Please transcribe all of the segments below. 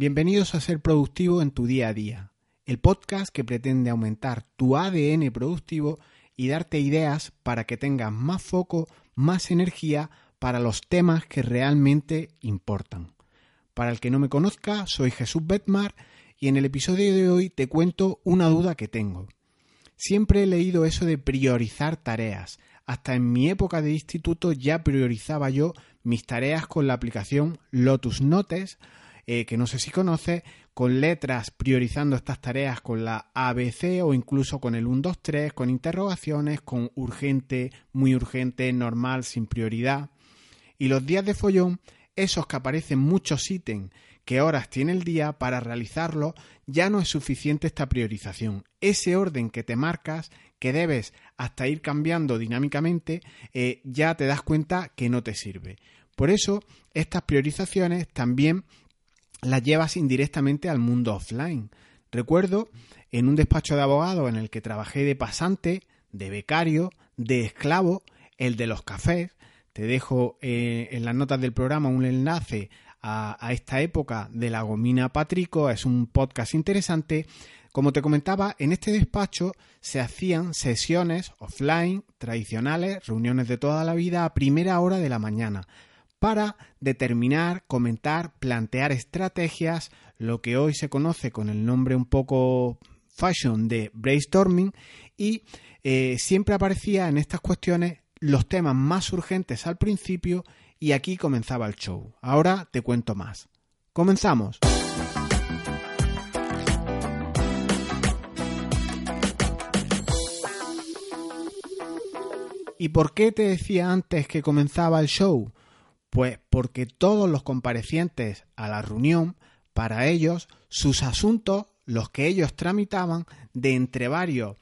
Bienvenidos a Ser Productivo en tu día a día, el podcast que pretende aumentar tu ADN productivo y darte ideas para que tengas más foco, más energía para los temas que realmente importan. Para el que no me conozca, soy Jesús Betmar y en el episodio de hoy te cuento una duda que tengo. Siempre he leído eso de priorizar tareas. Hasta en mi época de instituto ya priorizaba yo mis tareas con la aplicación Lotus Notes eh, que no sé si conoces, con letras priorizando estas tareas con la ABC o incluso con el 1, 2, 3, con interrogaciones, con urgente, muy urgente, normal, sin prioridad. Y los días de follón, esos que aparecen muchos ítems que horas tiene el día para realizarlo, ya no es suficiente esta priorización. Ese orden que te marcas, que debes hasta ir cambiando dinámicamente, eh, ya te das cuenta que no te sirve. Por eso, estas priorizaciones también las llevas indirectamente al mundo offline. Recuerdo en un despacho de abogado en el que trabajé de pasante, de becario, de esclavo, el de los cafés. Te dejo eh, en las notas del programa un enlace a, a, esta época de la gomina Patrico. Es un podcast interesante. Como te comentaba, en este despacho se hacían sesiones offline tradicionales, reuniones de toda la vida a primera hora de la mañana para determinar, comentar, plantear estrategias, lo que hoy se conoce con el nombre un poco fashion de brainstorming y eh, siempre aparecía en estas cuestiones los temas más urgentes al principio y aquí comenzaba el show. Ahora te cuento más. Comenzamos. ¿Y por qué te decía antes que comenzaba el show? Pues porque todos los comparecientes a la reunión, para ellos, sus asuntos, los que ellos tramitaban, de entre varios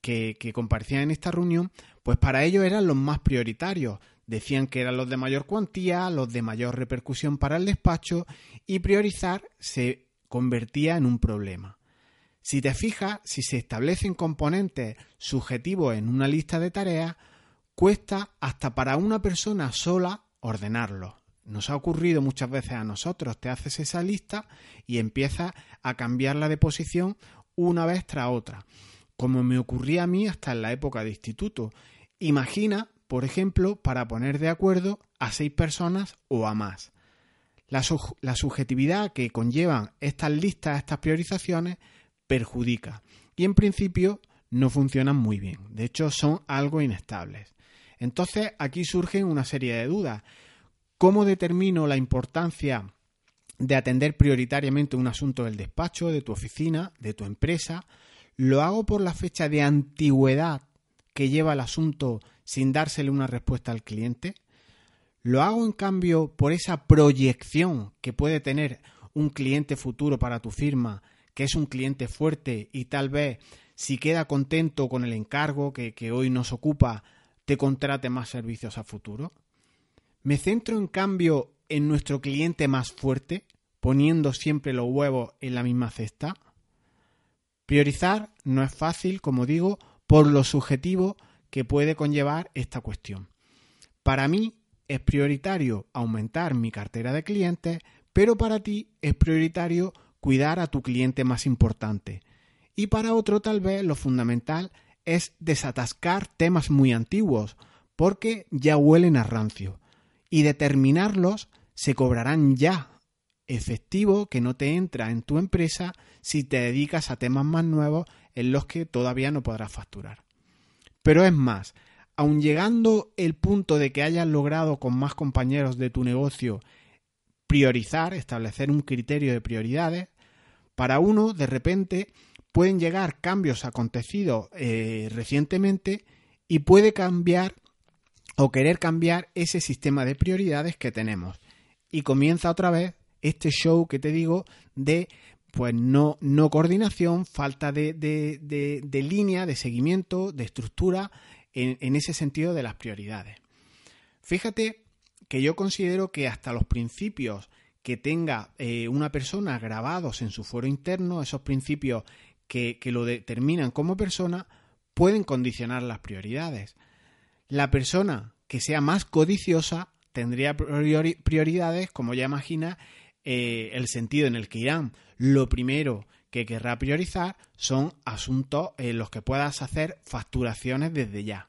que, comparecían en esta reunión, pues para ellos eran los más prioritarios. Decían que eran los de mayor cuantía, los de mayor repercusión para el despacho, y priorizar se convertía en un problema. Si te fijas, si se establecen componentes subjetivos en una lista de tareas, cuesta hasta para una persona sola ordenarlo. Nos ha ocurrido muchas veces a nosotros, te haces esa lista y empiezas a cambiarla de posición una vez tras otra, como me ocurría a mí hasta en la época de instituto. Imagina, por ejemplo, para poner de acuerdo a seis personas o a más. La, la subjetividad que conllevan estas listas, estas priorizaciones, perjudica y en principio no funcionan muy bien. De hecho, son algo inestables. Entonces aquí surgen una serie de dudas. ¿Cómo determino la importancia de atender prioritariamente un asunto del despacho, de tu oficina, de tu empresa? ¿Lo hago por la fecha de antigüedad que lleva el asunto sin dársele una respuesta al cliente? ¿Lo hago en cambio por esa proyección que puede tener un cliente futuro para tu firma, que es un cliente fuerte y tal vez si queda contento con el encargo que, que hoy nos ocupa, te contrate más servicios a futuro? ¿Me centro en cambio en nuestro cliente más fuerte, poniendo siempre los huevos en la misma cesta? Priorizar no es fácil, como digo, por lo subjetivo que puede conllevar esta cuestión. Para mí es prioritario aumentar mi cartera de clientes, pero para ti es prioritario cuidar a tu cliente más importante. Y para otro tal vez lo fundamental es desatascar temas muy antiguos, porque ya huelen a rancio, y determinarlos se cobrarán ya, efectivo que no te entra en tu empresa si te dedicas a temas más nuevos en los que todavía no podrás facturar. Pero es más, aun llegando el punto de que hayas logrado con más compañeros de tu negocio priorizar, establecer un criterio de prioridades, para uno de repente pueden llegar cambios acontecidos eh, recientemente y puede cambiar o querer cambiar ese sistema de prioridades que tenemos. Y comienza otra vez este show que te digo de pues no, no coordinación, falta de, de, línea, de seguimiento, de estructura en, ese sentido de las prioridades. Fíjate que yo considero que hasta los principios que tenga eh, una persona grabados en su foro interno, esos principios que, lo determinan como persona pueden condicionar las prioridades. La persona que sea más codiciosa tendría prioridades, como ya imagina, eh, el sentido en el que irán. Lo primero que querrá priorizar son asuntos en los que puedas hacer facturaciones desde ya.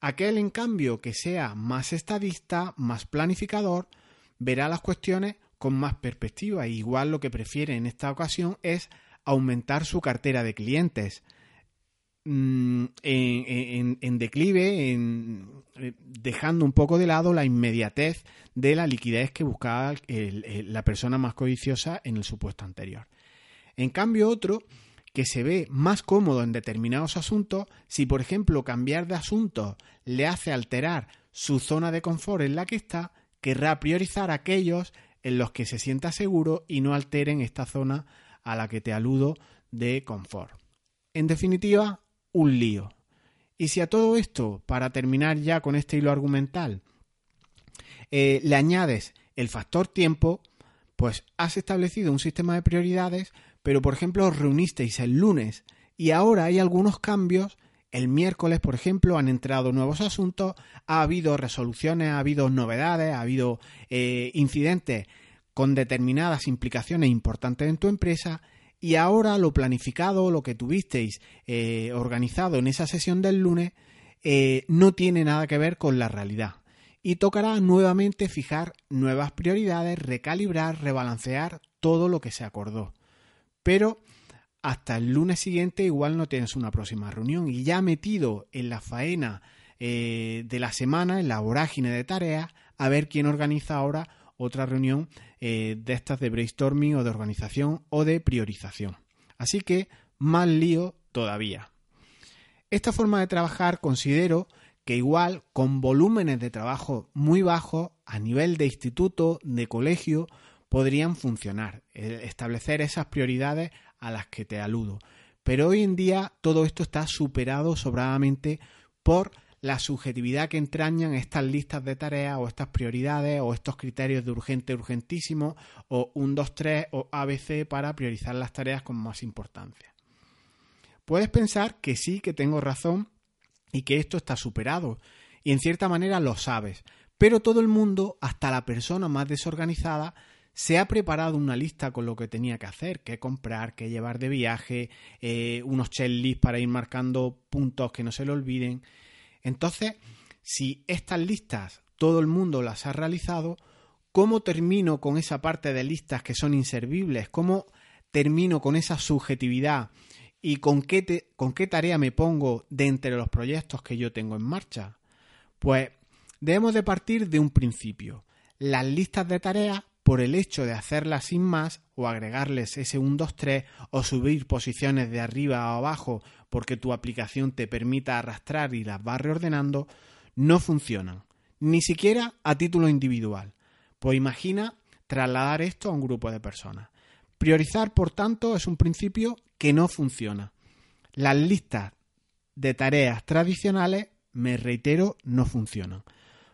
Aquel, en cambio, que sea más estadista, más planificador, verá las cuestiones con más perspectiva. igual lo que prefiere en esta ocasión es aumentar su cartera de clientes. Mm, en, declive, eh, dejando un poco de lado la inmediatez de la liquidez que buscaba la persona más codiciosa en el supuesto anterior. En cambio, otro que se ve más cómodo en determinados asuntos, si por ejemplo cambiar de asunto le hace alterar su zona de confort en la que está, querrá priorizar aquellos en los que se sienta seguro y no alteren esta zona a la que te aludo de confort. En definitiva, un lío. Y si a todo esto, para terminar ya con este hilo argumental, eh, le añades el factor tiempo, pues has establecido un sistema de prioridades, pero por ejemplo os reunisteis el lunes y ahora hay algunos cambios. El miércoles, por ejemplo, han entrado nuevos asuntos, ha habido resoluciones, ha habido novedades, ha habido eh, incidentes con determinadas implicaciones importantes en tu empresa y ahora lo planificado, lo que tuvisteis eh, organizado en esa sesión del lunes, eh, no tiene nada que ver con la realidad. Y tocará nuevamente fijar nuevas prioridades, recalibrar, rebalancear todo lo que se acordó. Pero hasta el lunes siguiente igual no tienes una próxima reunión y ya metido en la faena eh, de la semana, en la vorágine de tareas, a ver quién organiza ahora otra reunión eh, de estas de brainstorming o de organización o de priorización. Así que más lío todavía. Esta forma de trabajar considero que igual con volúmenes de trabajo muy bajos a nivel de instituto, de colegio, podrían funcionar, establecer esas prioridades a las que te aludo. Pero hoy en día todo esto está superado sobradamente por la subjetividad que entrañan estas listas de tareas o estas prioridades o estos criterios de urgente, urgentísimo o un 2, 3 o ABC para priorizar las tareas con más importancia. Puedes pensar que sí, que tengo razón y que esto está superado y en cierta manera lo sabes, pero todo el mundo, hasta la persona más desorganizada, se ha preparado una lista con lo que tenía que hacer, qué comprar, qué llevar de viaje, eh, unos checklists para ir marcando puntos que no se le olviden. Entonces, si estas listas todo el mundo las ha realizado, ¿cómo termino con esa parte de listas que son inservibles? ¿Cómo termino con esa subjetividad? ¿Y con qué, con qué tarea me pongo de entre los proyectos que yo tengo en marcha? Pues debemos de partir de un principio. Las listas de tareas, por el hecho de hacerlas sin más, o agregarles ese 1, 2, 3, o subir posiciones de arriba o abajo porque tu aplicación te permita arrastrar y las va reordenando, no funcionan, ni siquiera a título individual. Pues imagina trasladar esto a un grupo de personas. Priorizar, por tanto, es un principio que no funciona. Las listas de tareas tradicionales, me reitero, no funcionan.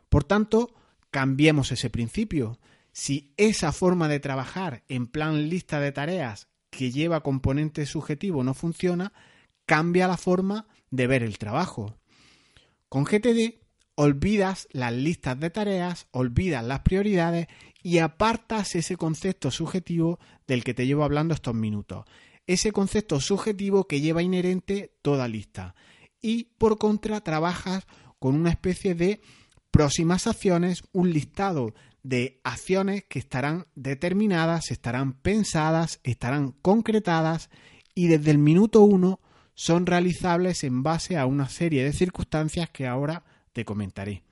Por tanto, cambiemos ese principio. Si esa forma de trabajar en plan lista de tareas que lleva componente subjetivo no funciona, cambia la forma de ver el trabajo. Con GTD olvidas las listas de tareas, olvidas las prioridades y apartas ese concepto subjetivo del que te llevo hablando estos minutos. Ese concepto subjetivo que lleva inherente toda lista. Y por contra trabajas con una especie de próximas acciones, un listado de acciones que estarán determinadas, estarán pensadas, estarán concretadas y desde el minuto uno son realizables en base a una serie de circunstancias que ahora te comentaré.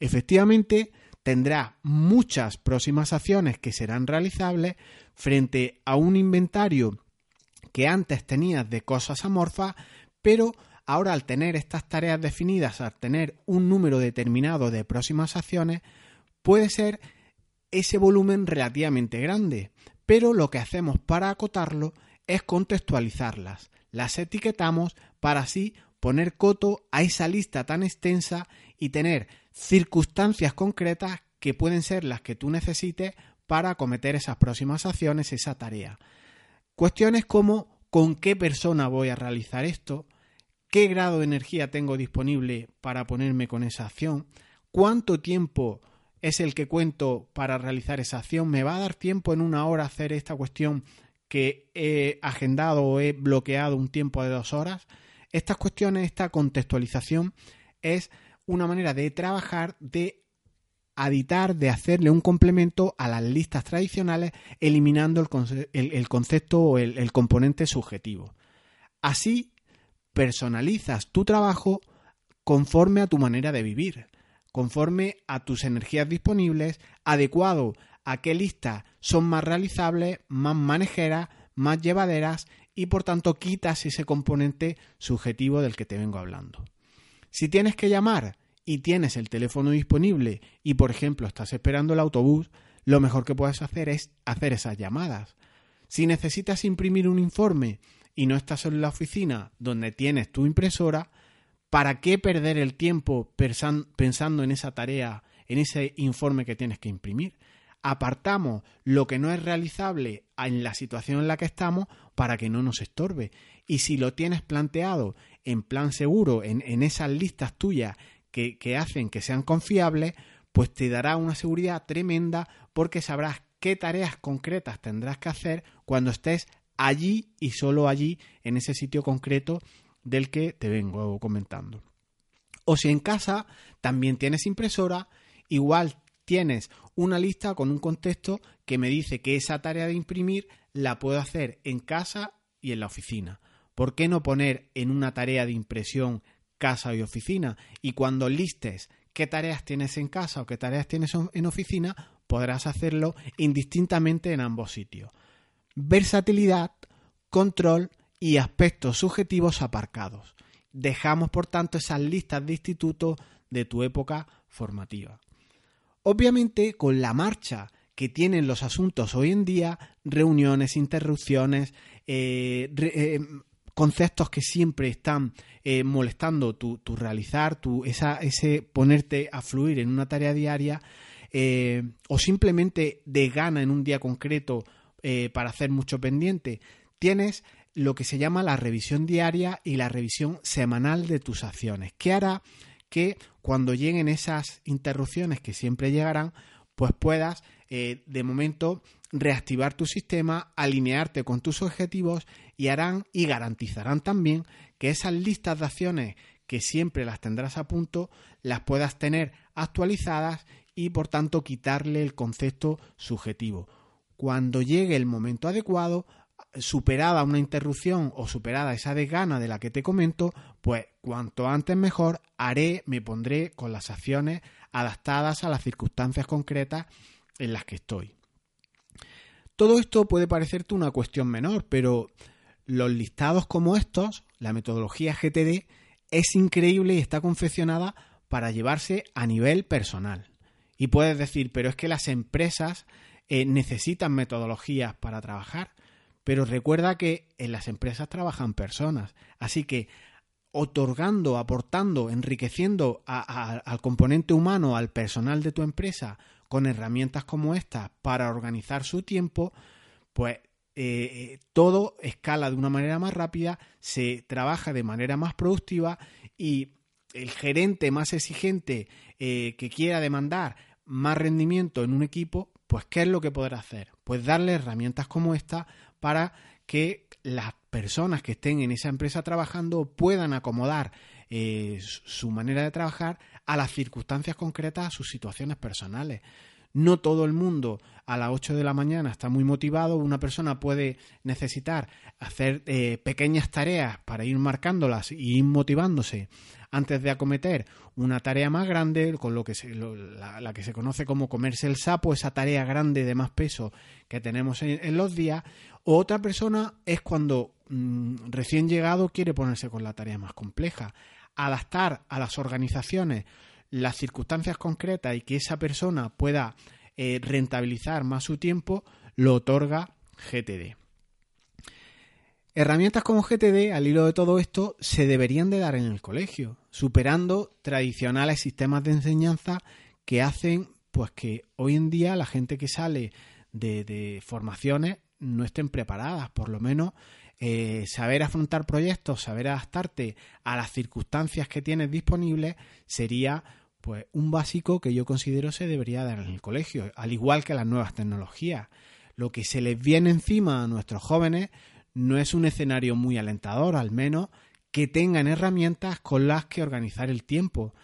Efectivamente, tendrá muchas próximas acciones que serán realizables frente a un inventario que antes tenías de cosas amorfas, pero ahora al tener estas tareas definidas, al tener un número determinado de próximas acciones, puede ser ese volumen relativamente grande, pero lo que hacemos para acotarlo es contextualizarlas las etiquetamos para así poner coto a esa lista tan extensa y tener circunstancias concretas que pueden ser las que tú necesites para acometer esas próximas acciones, esa tarea. Cuestiones como con qué persona voy a realizar esto, qué grado de energía tengo disponible para ponerme con esa acción, cuánto tiempo es el que cuento para realizar esa acción? ¿Me va a dar tiempo en una hora hacer esta cuestión que he agendado o he bloqueado un tiempo de dos horas? Estas cuestiones, esta contextualización es una manera de trabajar, de editar, de hacerle un complemento a las listas tradicionales, eliminando el, concepto o el componente subjetivo. Así personalizas tu trabajo conforme a tu manera de vivir, conforme a tus energías disponibles, adecuado a qué listas son más realizables, más manejeras, más llevaderas y por tanto quitas ese componente subjetivo del que te vengo hablando. Si tienes que llamar y tienes el teléfono disponible y por ejemplo estás esperando el autobús, lo mejor que puedes hacer es hacer esas llamadas. Si necesitas imprimir un informe y no estás en la oficina donde tienes tu impresora, ¿para qué perder el tiempo pensando en esa tarea, en ese informe que tienes que imprimir? Apartamos lo que no es realizable en la situación en la que estamos para que no nos estorbe. Y si lo tienes planteado en plan seguro, en, esas listas tuyas que, que hacen que sean confiables, pues te dará una seguridad tremenda porque sabrás qué tareas concretas tendrás que hacer cuando estés allí y solo allí en ese sitio concreto del que te vengo comentando. O si en casa también tienes impresora, igual tienes una lista con un contexto que me dice que esa tarea de imprimir la puedo hacer en casa y en la oficina. ¿Por qué no poner en una tarea de impresión casa y oficina? Y cuando listes qué tareas tienes en casa o qué tareas tienes en oficina, podrás hacerlo indistintamente en ambos sitios versatilidad, control y aspectos subjetivos aparcados. Dejamos, por tanto, esas listas de institutos de tu época formativa. Obviamente, con la marcha que tienen los asuntos hoy en día, reuniones, interrupciones, eh, eh, conceptos que siempre están eh, molestando tu, realizar, tu, ese ponerte a fluir en una tarea diaria, o simplemente de gana en un día concreto para hacer mucho pendiente. Tienes lo que se llama la revisión diaria y la revisión semanal de tus acciones, que hará que cuando lleguen esas interrupciones que siempre llegarán, pues puedas eh, de momento reactivar tu sistema, alinearte con tus objetivos y harán y garantizarán también que esas listas de acciones que siempre las tendrás a punto, las puedas tener actualizadas y por tanto quitarle el concepto subjetivo. Cuando llegue el momento adecuado, superada una interrupción o superada esa desgana de la que te comento, pues cuanto antes mejor haré, me pondré con las acciones adaptadas a las circunstancias concretas en las que estoy. Todo esto puede parecerte una cuestión menor, pero los listados como estos, la metodología GTD, es increíble y está confeccionada para llevarse a nivel personal. Y puedes decir, pero es que las empresas eh, necesitan metodologías para trabajar, pero recuerda que en las empresas trabajan personas, así que otorgando, aportando, enriqueciendo al componente humano, al personal de tu empresa, con herramientas como estas para organizar su tiempo, pues eh, todo escala de una manera más rápida, se trabaja de manera más productiva y el gerente más exigente eh, que quiera demandar más rendimiento en un equipo, pues ¿qué es lo que podrá hacer? Pues darle herramientas como esta para que las personas que estén en esa empresa trabajando puedan acomodar eh, su manera de trabajar a las circunstancias concretas, a sus situaciones personales. No todo el mundo a las 8 de la mañana está muy motivado. Una persona puede necesitar hacer eh, pequeñas tareas para ir marcándolas y ir motivándose antes de acometer una tarea más grande, con lo que la, que se conoce como comerse el sapo, esa tarea grande de más peso que tenemos en, los días. O otra persona es cuando mm, recién llegado quiere ponerse con la tarea más compleja. Adaptar a las organizaciones las circunstancias concretas y que esa persona pueda eh, rentabilizar más su tiempo, lo otorga GTD. Herramientas como GTD, al hilo de todo esto, se deberían de dar en el colegio, superando tradicionales sistemas de enseñanza que hacen pues que hoy en día la gente que sale de, formaciones no estén preparadas, por lo menos eh, saber afrontar proyectos, saber adaptarte a las circunstancias que tienes disponibles sería Pues un básico que yo considero se debería dar en el colegio, al igual que las nuevas tecnologías. Lo que se les viene encima a nuestros jóvenes no es un escenario muy alentador, al menos que tengan herramientas con las que organizar el tiempo,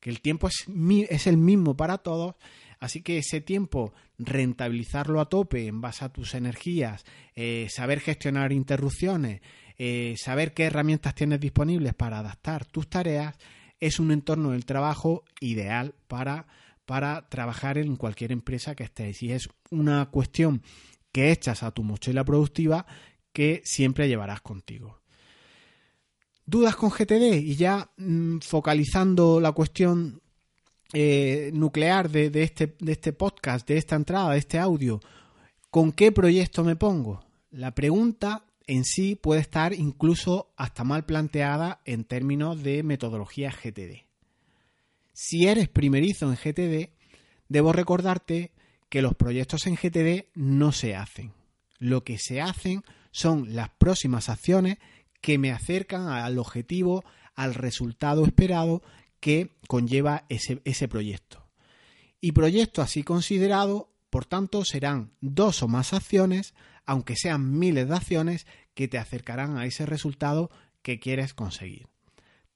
que el tiempo es, es el mismo para todos, así que ese tiempo rentabilizarlo a tope en base a tus energías, eh, saber gestionar interrupciones, eh, saber qué herramientas tienes disponibles para adaptar tus tareas, es un entorno del trabajo ideal para, para trabajar en cualquier empresa que estés. Y es una cuestión que echas a tu mochila productiva que siempre llevarás contigo. ¿Dudas con GTD? Y ya mm, focalizando la cuestión eh, nuclear de, este, de este podcast, de esta entrada, de este audio, ¿con qué proyecto me pongo? La pregunta en sí puede estar incluso hasta mal planteada en términos de metodología GTD. Si eres primerizo en GTD, debo recordarte que los proyectos en GTD no se hacen. Lo que se hacen son las próximas acciones que me acercan al objetivo, al resultado esperado que conlleva ese, ese proyecto. Y proyecto así considerado, por tanto, serán dos o más acciones, aunque sean miles de acciones, que te acercarán a ese resultado que quieres conseguir.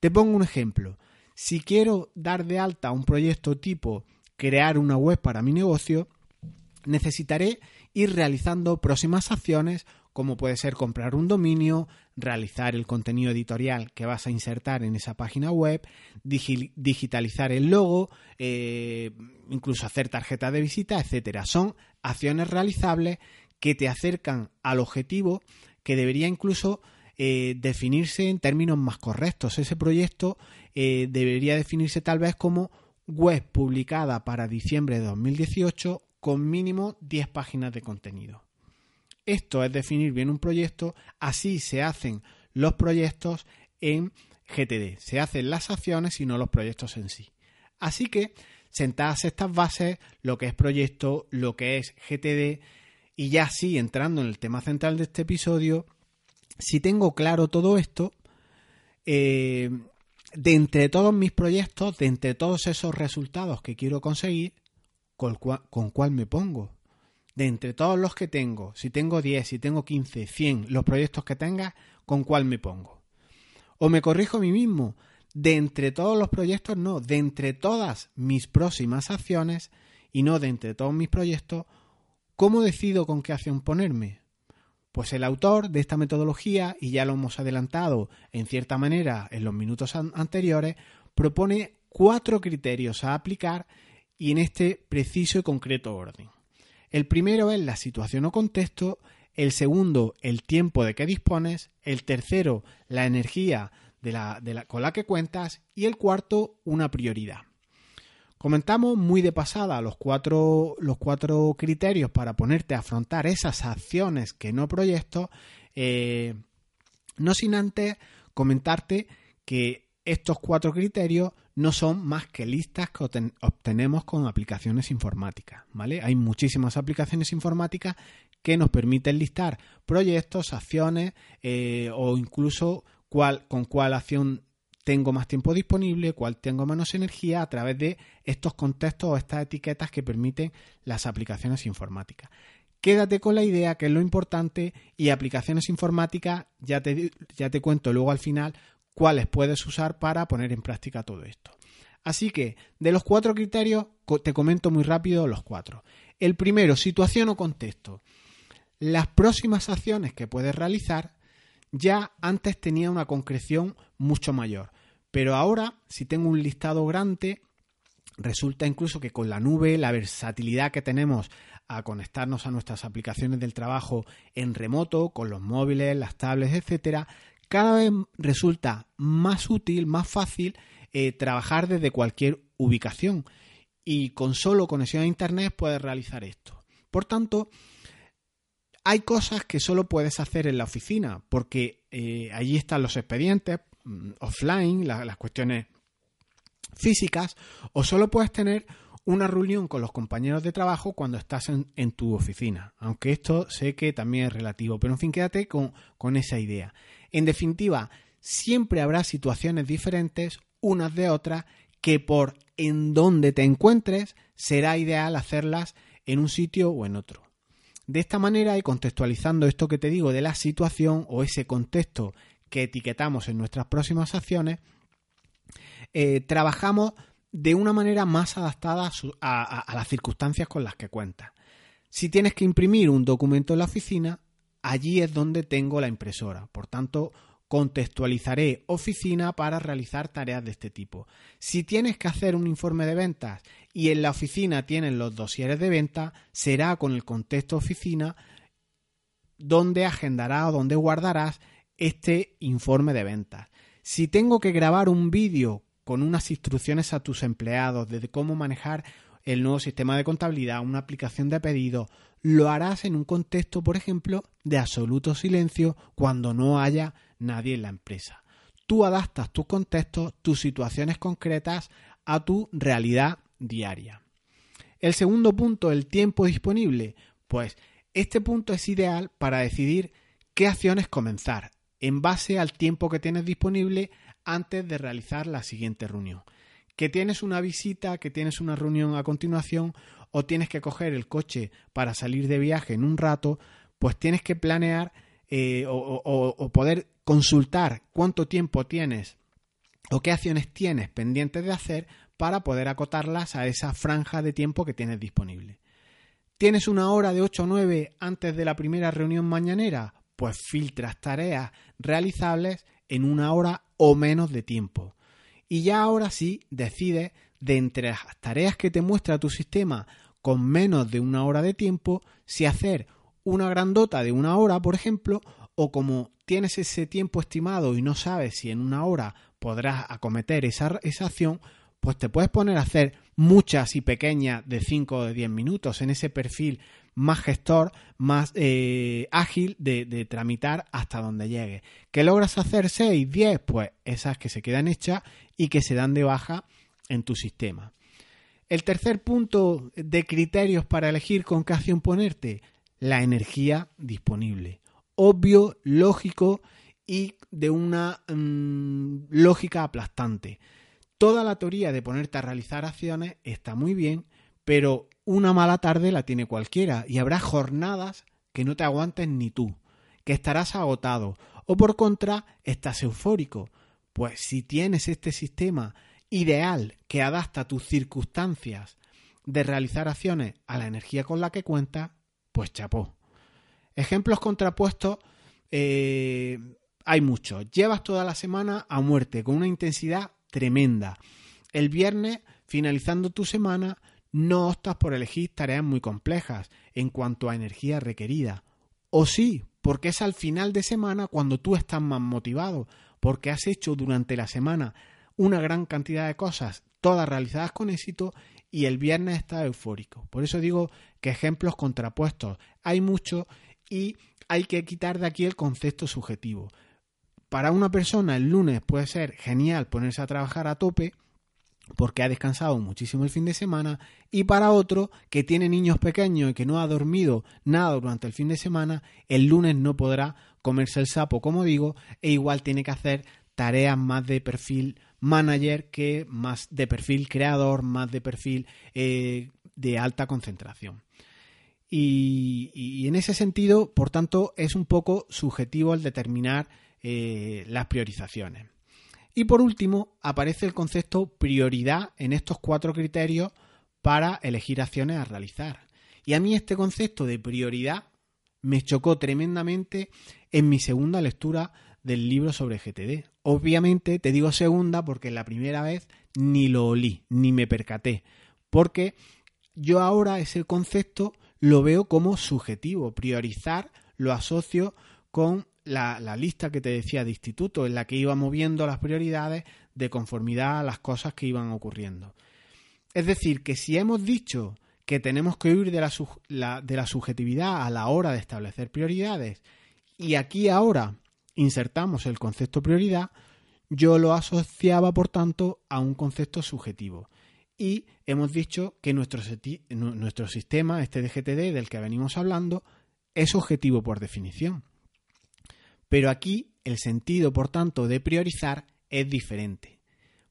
Te pongo un ejemplo. Si quiero dar de alta un proyecto tipo crear una web para mi negocio, necesitaré ir realizando próximas acciones como puede ser comprar un dominio, realizar el contenido editorial que vas a insertar en esa página web, digitalizar el logo, eh, incluso hacer tarjeta de visita, etcétera. Son acciones realizables que te acercan al objetivo que debería incluso eh, definirse en términos más correctos. Ese proyecto eh, debería definirse tal vez como web publicada para diciembre de 2018 con mínimo 10 páginas de contenido. Esto es definir bien un proyecto, así se hacen los proyectos en GTD, se hacen las acciones y no los proyectos en sí. Así que sentadas estas bases, lo que es proyecto, lo que es GTD, y ya sí entrando en el tema central de este episodio, si tengo claro todo esto, eh, de entre todos mis proyectos, de entre todos esos resultados que quiero conseguir, ¿con cuál me pongo? de entre todos los que tengo, si tengo 10, si tengo 15, 100, los proyectos que tenga, ¿con cuál me pongo? O me corrijo a mí mismo, de entre todos los proyectos, no, de entre todas mis próximas acciones y no de entre todos mis proyectos, ¿cómo decido con qué acción ponerme? Pues el autor de esta metodología, y ya lo hemos adelantado en cierta manera en los minutos anteriores, propone cuatro criterios a aplicar y en este preciso y concreto orden. El primero es la situación o contexto, el segundo, el tiempo de que dispones, el tercero, la energía con la que cuentas y el cuarto, una prioridad. Comentamos muy de pasada los cuatro, los cuatro criterios para ponerte a afrontar esas acciones que no proyecto, eh, no sin antes comentarte que estos cuatro criterios no son más que listas que obtenemos con aplicaciones informáticas, ¿vale? Hay muchísimas aplicaciones informáticas que nos permiten listar proyectos, acciones eh, o incluso cuál, con cuál acción tengo más tiempo disponible, cuál tengo menos energía a través de estos contextos o estas etiquetas que permiten las aplicaciones informáticas. Quédate con la idea que es lo importante y aplicaciones informáticas, ya te, ya te cuento luego al final cuáles puedes usar para poner en práctica todo esto. Así que, de los cuatro criterios, te comento muy rápido los cuatro. El primero, situación o contexto. Las próximas acciones que puedes realizar ya antes tenía una concreción mucho mayor, pero ahora, si tengo un listado grande, resulta incluso que con la nube, la versatilidad que tenemos a conectarnos a nuestras aplicaciones del trabajo en remoto, con los móviles, las tablets, etcétera, cada vez resulta más útil, más fácil eh, trabajar desde cualquier ubicación y con solo conexión a Internet puedes realizar esto. Por tanto, hay cosas que solo puedes hacer en la oficina porque eh, allí están los expedientes mm, offline, las cuestiones físicas, o solo puedes tener una reunión con los compañeros de trabajo cuando estás en, tu oficina. Aunque esto sé que también es relativo, pero en fin, quédate con, con esa idea. En definitiva, siempre habrá situaciones diferentes unas de otras que por en donde te encuentres será ideal hacerlas en un sitio o en otro. De esta manera y contextualizando esto que te digo de la situación o ese contexto que etiquetamos en nuestras próximas acciones, eh, trabajamos de una manera más adaptada a, las circunstancias con las que cuentas. Si tienes que imprimir un documento en la oficina, allí es donde tengo la impresora. Por tanto, contextualizaré oficina para realizar tareas de este tipo. Si tienes que hacer un informe de ventas y en la oficina tienen los dosieres de venta, será con el contexto oficina donde agendarás o donde guardarás este informe de ventas. Si tengo que grabar un vídeo con unas instrucciones a tus empleados de cómo manejar el nuevo sistema de contabilidad, una aplicación de pedido, lo harás en un contexto, por ejemplo, de absoluto silencio cuando no haya nadie en la empresa. Tú adaptas tus contextos, tus situaciones concretas a tu realidad diaria. El segundo punto, el tiempo disponible. Pues este punto es ideal para decidir qué acciones comenzar en base al tiempo que tienes disponible antes de realizar la siguiente reunión. Que tienes una visita, que tienes una reunión a continuación o tienes que coger el coche para salir de viaje en un rato, pues tienes que planear eh, o, poder consultar cuánto tiempo tienes o qué acciones tienes pendientes de hacer para poder acotarlas a esa franja de tiempo que tienes disponible. ¿Tienes una hora de 8 o 9 antes de la primera reunión mañanera? Pues filtras tareas realizables en una hora o menos de tiempo. Y ya ahora sí decides de entre las tareas que te muestra tu sistema con menos de una hora de tiempo, si hacer una grandota de una hora, por ejemplo, o como tienes ese tiempo estimado y no sabes si en una hora podrás acometer esa, esa acción, pues te puedes poner a hacer muchas y pequeñas de 5 o de 10 minutos en ese perfil más gestor, más eh, ágil de, tramitar hasta donde llegue. ¿Que logras hacer 6, 10? Pues esas que se quedan hechas y que se dan de baja en tu sistema. El tercer punto de criterios para elegir con qué acción ponerte, la energía disponible. Obvio, lógico y de una mm, lógica aplastante. Toda la teoría de ponerte a realizar acciones está muy bien, pero una mala tarde la tiene cualquiera y habrá jornadas que no te aguanten ni tú, que estarás agotado o por contra estás eufórico. Pues si tienes este sistema ideal que adapta tus circunstancias de realizar acciones a la energía con la que cuenta, pues chapó. Ejemplos contrapuestos eh, hay muchos. Llevas toda la semana a muerte con una intensidad tremenda. El viernes, finalizando tu semana, no optas por elegir tareas muy complejas en cuanto a energía requerida. O sí, porque es al final de semana cuando tú estás más motivado, porque has hecho durante la semana una gran cantidad de cosas, todas realizadas con éxito, y el viernes está eufórico. Por eso digo que ejemplos contrapuestos hay muchos y hay que quitar de aquí el concepto subjetivo. Para una persona el lunes puede ser genial ponerse a trabajar a tope porque ha descansado muchísimo el fin de semana y para otro que tiene niños pequeños y que no ha dormido nada durante el fin de semana, el lunes no podrá comerse el sapo, como digo, e igual tiene que hacer tareas más de perfil manager que más de perfil creador, más de perfil eh, de alta concentración. Y, en ese sentido, por tanto, es un poco subjetivo el determinar eh, las priorizaciones. Y por último, aparece el concepto prioridad en estos cuatro criterios para elegir acciones a realizar. Y a mí este concepto de prioridad me chocó tremendamente en mi segunda lectura del libro sobre GTD. Obviamente te digo segunda porque la primera vez ni lo olí, ni me percaté, porque yo ahora ese concepto lo veo como subjetivo. Priorizar lo asocio con la, lista que te decía de instituto, en la que iba moviendo las prioridades de conformidad a las cosas que iban ocurriendo. Es decir, que si hemos dicho que tenemos que huir de la, de la subjetividad a la hora de establecer prioridades, y aquí ahora insertamos el concepto prioridad, yo lo asociaba, por tanto, a un concepto subjetivo. Y hemos dicho que nuestro, nuestro sistema, este DGTD del que venimos hablando, es objetivo por definición. Pero aquí el sentido, por tanto, de priorizar es diferente.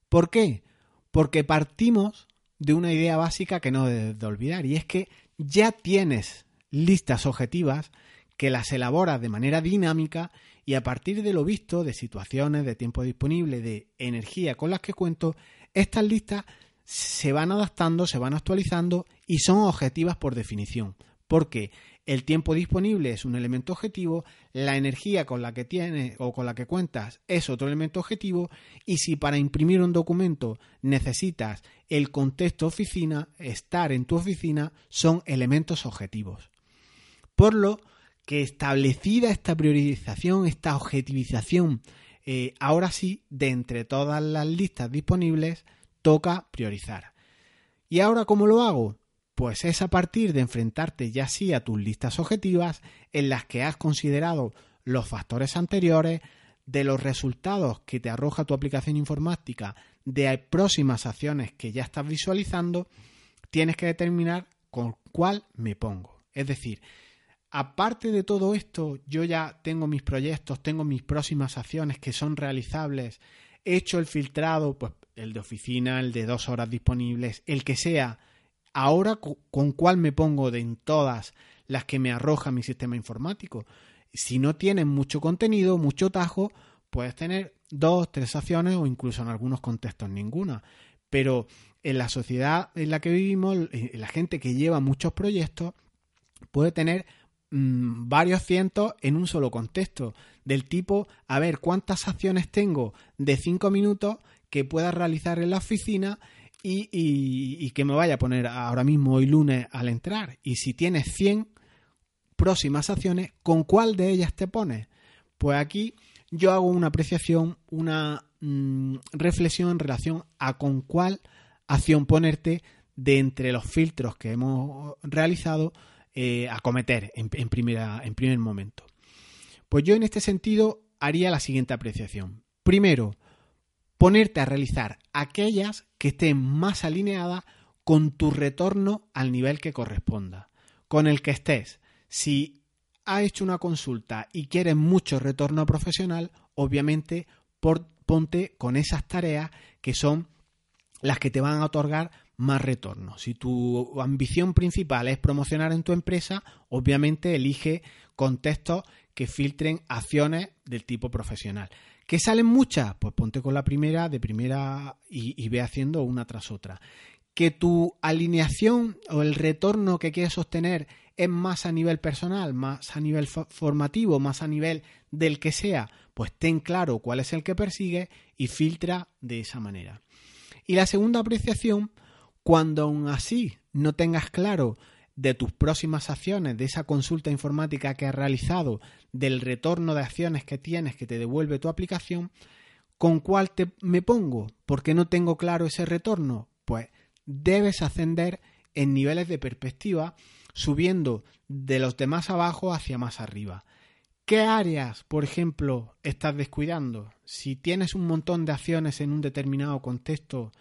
¿Por qué? Porque partimos de una idea básica que no debes de olvidar y es que ya tienes listas objetivas que las elaboras de manera dinámica y a partir de lo visto, de situaciones, de tiempo disponible, de energía con las que cuento, estas listas se van adaptando, se van actualizando y son objetivas por definición. Porque el tiempo disponible es un elemento objetivo, la energía con la que tienes o con la que cuentas es otro elemento objetivo y si para imprimir un documento necesitas el contexto oficina, estar en tu oficina son elementos objetivos. Por lo que establecida esta priorización, esta objetivización, eh, ahora sí, de entre todas las listas disponibles, toca priorizar. ¿Y ahora cómo lo hago? Pues es a partir de enfrentarte ya sí a tus listas objetivas en las que has considerado los factores anteriores, de los resultados que te arroja tu aplicación informática, de próximas acciones que ya estás visualizando, tienes que determinar con cuál me pongo. Es decir, aparte de todo esto, yo ya tengo mis proyectos, tengo mis próximas acciones que son realizables, he hecho el filtrado, pues el de oficina, el de dos horas disponibles, el que sea, ahora con cuál me pongo de en todas las que me arroja mi sistema informático. Si no tienes mucho contenido, mucho tajo, puedes tener dos, tres acciones o incluso en algunos contextos ninguna. Pero en la sociedad en la que vivimos, eh, la gente que lleva muchos proyectos puede tener mm, varios cientos en un solo contexto. Del tipo, a ver, ¿cuántas acciones tengo de cinco minutos que pueda realizar en la oficina y, que me vaya a poner ahora mismo hoy lunes al entrar. Y si tienes 100 próximas acciones, ¿con cuál de ellas te pones? Pues aquí yo hago una apreciación, una mm, reflexión en relación a con cuál acción ponerte de entre los filtros que hemos realizado eh, a cometer en, en primer momento. Pues yo en este sentido haría la siguiente apreciación. Primero, ponerte a realizar aquellas que estén más alineadas con tu retorno al nivel que corresponda, con el que estés. Si has hecho una consulta y quieres mucho retorno profesional, obviamente ponte con esas tareas que son las que te van a otorgar más retorno. Si tu ambición principal es promocionar en tu empresa, obviamente elige contextos que filtren acciones del tipo profesional. ¿Que salen muchas? Pues ponte con la primera de primera y, ve haciendo una tras otra. ¿Que tu alineación o el retorno que quieres obtener es más a nivel personal, más a nivel formativo, más a nivel del que sea? Pues ten claro cuál es el que persigue y filtra de esa manera. Y la segunda apreciación, cuando aún así no tengas claro de tus próximas acciones, de esa consulta informática que has realizado, del retorno de acciones que tienes que te devuelve tu aplicación, ¿con cuál te, me pongo? Porque no tengo claro ese retorno. Pues debes ascender en niveles de perspectiva, subiendo de los de más abajo hacia más arriba. ¿Qué áreas, por ejemplo, estás descuidando? Si tienes un montón de acciones en un determinado contexto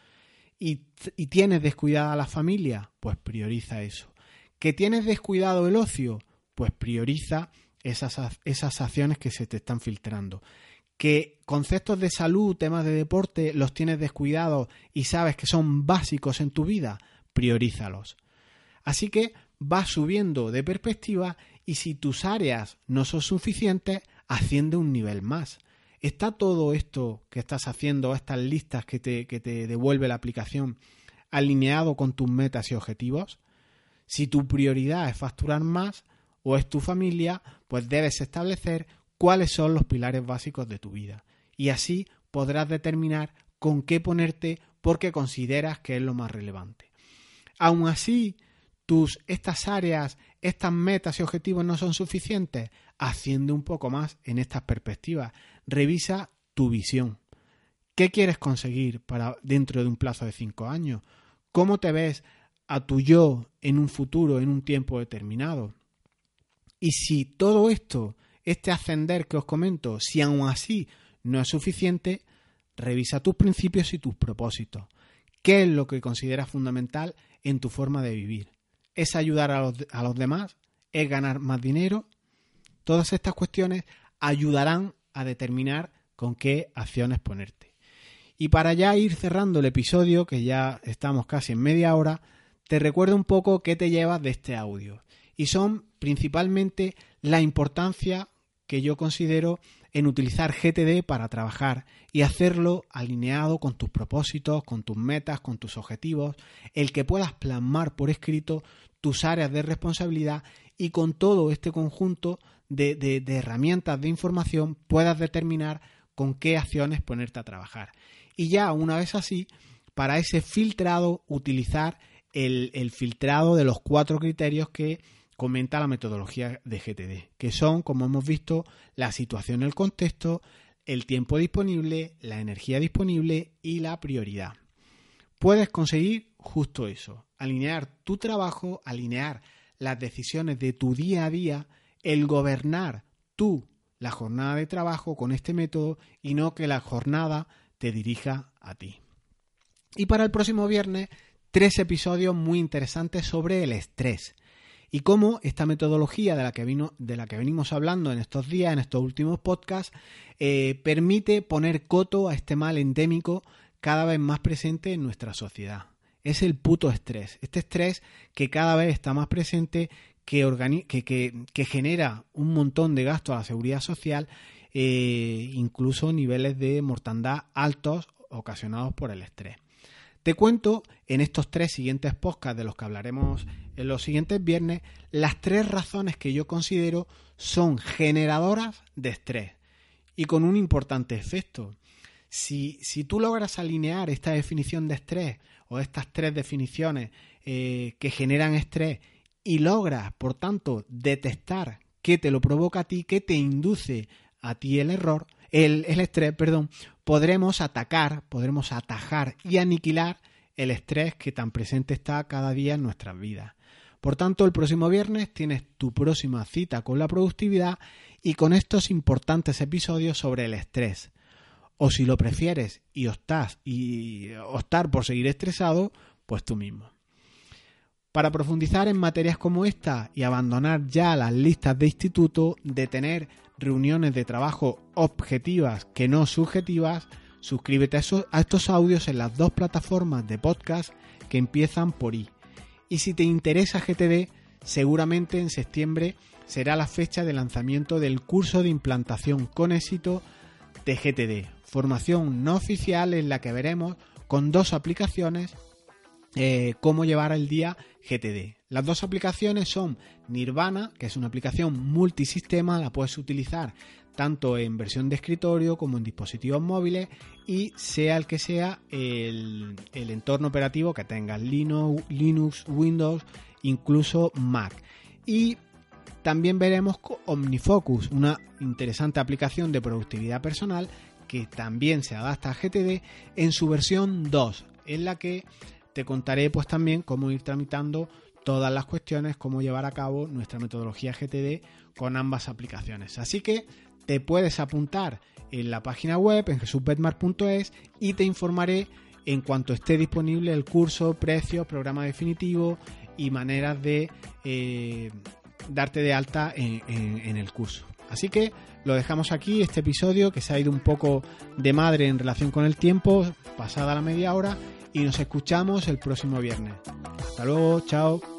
y, y tienes descuidada la familia, pues prioriza eso. ¿Que tienes descuidado el ocio? Pues prioriza esas, esas acciones que se te están filtrando. Que conceptos de salud, temas de deporte, los tienes descuidados y sabes que son básicos en tu vida, priorízalos. Así que vas subiendo de perspectiva y si tus áreas no son suficientes, asciende un nivel más. ¿Está todo esto que estás haciendo, estas listas que te, que te devuelve la aplicación, alineado con tus metas y objetivos? Si tu prioridad es facturar más o es tu familia, pues debes establecer cuáles son los pilares básicos de tu vida. Y así podrás determinar con qué ponerte porque consideras que es lo más relevante. Aún así, tus estas áreas, estas metas y objetivos no son suficientes, haciendo un poco más en estas perspectivas. Revisa tu visión. ¿Qué quieres conseguir para dentro de un plazo de cinco años? ¿Cómo te ves a tu yo en un futuro, en un tiempo determinado. Y si todo esto, este ascender que os comento, si aún así no es suficiente, revisa tus principios y tus propósitos. ¿Qué es lo que consideras fundamental en tu forma de vivir? ¿Es ayudar a los, a los demás? ¿Es ganar más dinero? Todas estas cuestiones ayudarán a determinar con qué acciones ponerte. Y para ya ir cerrando el episodio, que ya estamos casi en media hora, te recuerdo un poco qué te llevas de este audio. Y son principalmente la importancia que yo considero en utilizar GTD para trabajar y hacerlo alineado con tus propósitos, con tus metas, con tus objetivos, el que puedas plasmar por escrito tus áreas de responsabilidad y con todo este conjunto de, herramientas de información puedas determinar con qué acciones ponerte a trabajar. Y ya una vez así, para ese filtrado, utilizar el, filtrado de los cuatro criterios que comenta la metodología de GTD, que son, como hemos visto, la situación, el contexto, el tiempo disponible, la energía disponible y la prioridad. Puedes conseguir justo eso, alinear tu trabajo, alinear las decisiones de tu día a día, el gobernar tú la jornada de trabajo con este método y no que la jornada te dirija a ti. Y para el próximo viernes, tres episodios muy interesantes sobre el estrés y cómo esta metodología de la que, vino, de la que venimos hablando en estos días, en estos últimos podcasts, eh, permite poner coto a este mal endémico cada vez más presente en nuestra sociedad. Es el puto estrés. Este estrés que cada vez está más presente, que, genera un montón de gasto a la seguridad social, eh, incluso niveles de mortandad altos ocasionados por el estrés. Te cuento en estos tres siguientes podcasts de los que hablaremos en los siguientes viernes las tres razones que yo considero son generadoras de estrés y con un importante efecto. Si, si tú logras alinear esta definición de estrés o estas tres definiciones eh, que generan estrés y logras, por tanto, detectar qué te lo provoca a ti, qué te induce a ti el error, el, estrés, perdón, podremos atacar, podremos atajar y aniquilar el estrés que tan presente está cada día en nuestras vidas. Por tanto, el próximo viernes tienes tu próxima cita con la productividad y con estos importantes episodios sobre el estrés. O si lo prefieres y optas y optar por seguir estresado, pues tú mismo. Para profundizar en materias como esta y abandonar ya las listas de instituto, de tener reuniones de trabajo objetivas que no subjetivas, suscríbete a, estos audios en las dos plataformas de podcast que empiezan por I. Y si te interesa GTD, seguramente en septiembre será la fecha de lanzamiento del curso de implantación con éxito de GTD, formación no oficial en la que veremos con dos aplicaciones eh, cómo llevar al día GTD. Las dos aplicaciones son Nirvana, que es una aplicación multisistema, la puedes utilizar tanto en versión de escritorio como en dispositivos móviles y sea el que sea el, entorno operativo que tengas, Linux, Linux, Windows, incluso Mac. Y también veremos OmniFocus, una interesante aplicación de productividad personal que también se adapta a GTD en su versión 2, en la que te contaré pues también cómo ir tramitando todas las cuestiones, cómo llevar a cabo nuestra metodología GTD con ambas aplicaciones. Así que te puedes apuntar en la página web en jesusbetmar.es y te informaré en cuanto esté disponible el curso, precios, programa definitivo y maneras de eh, darte de alta en el curso. Así que lo dejamos aquí, este episodio que se ha ido un poco de madre en relación con el tiempo, pasada la media hora, y nos escuchamos el próximo viernes. Hasta luego, chao.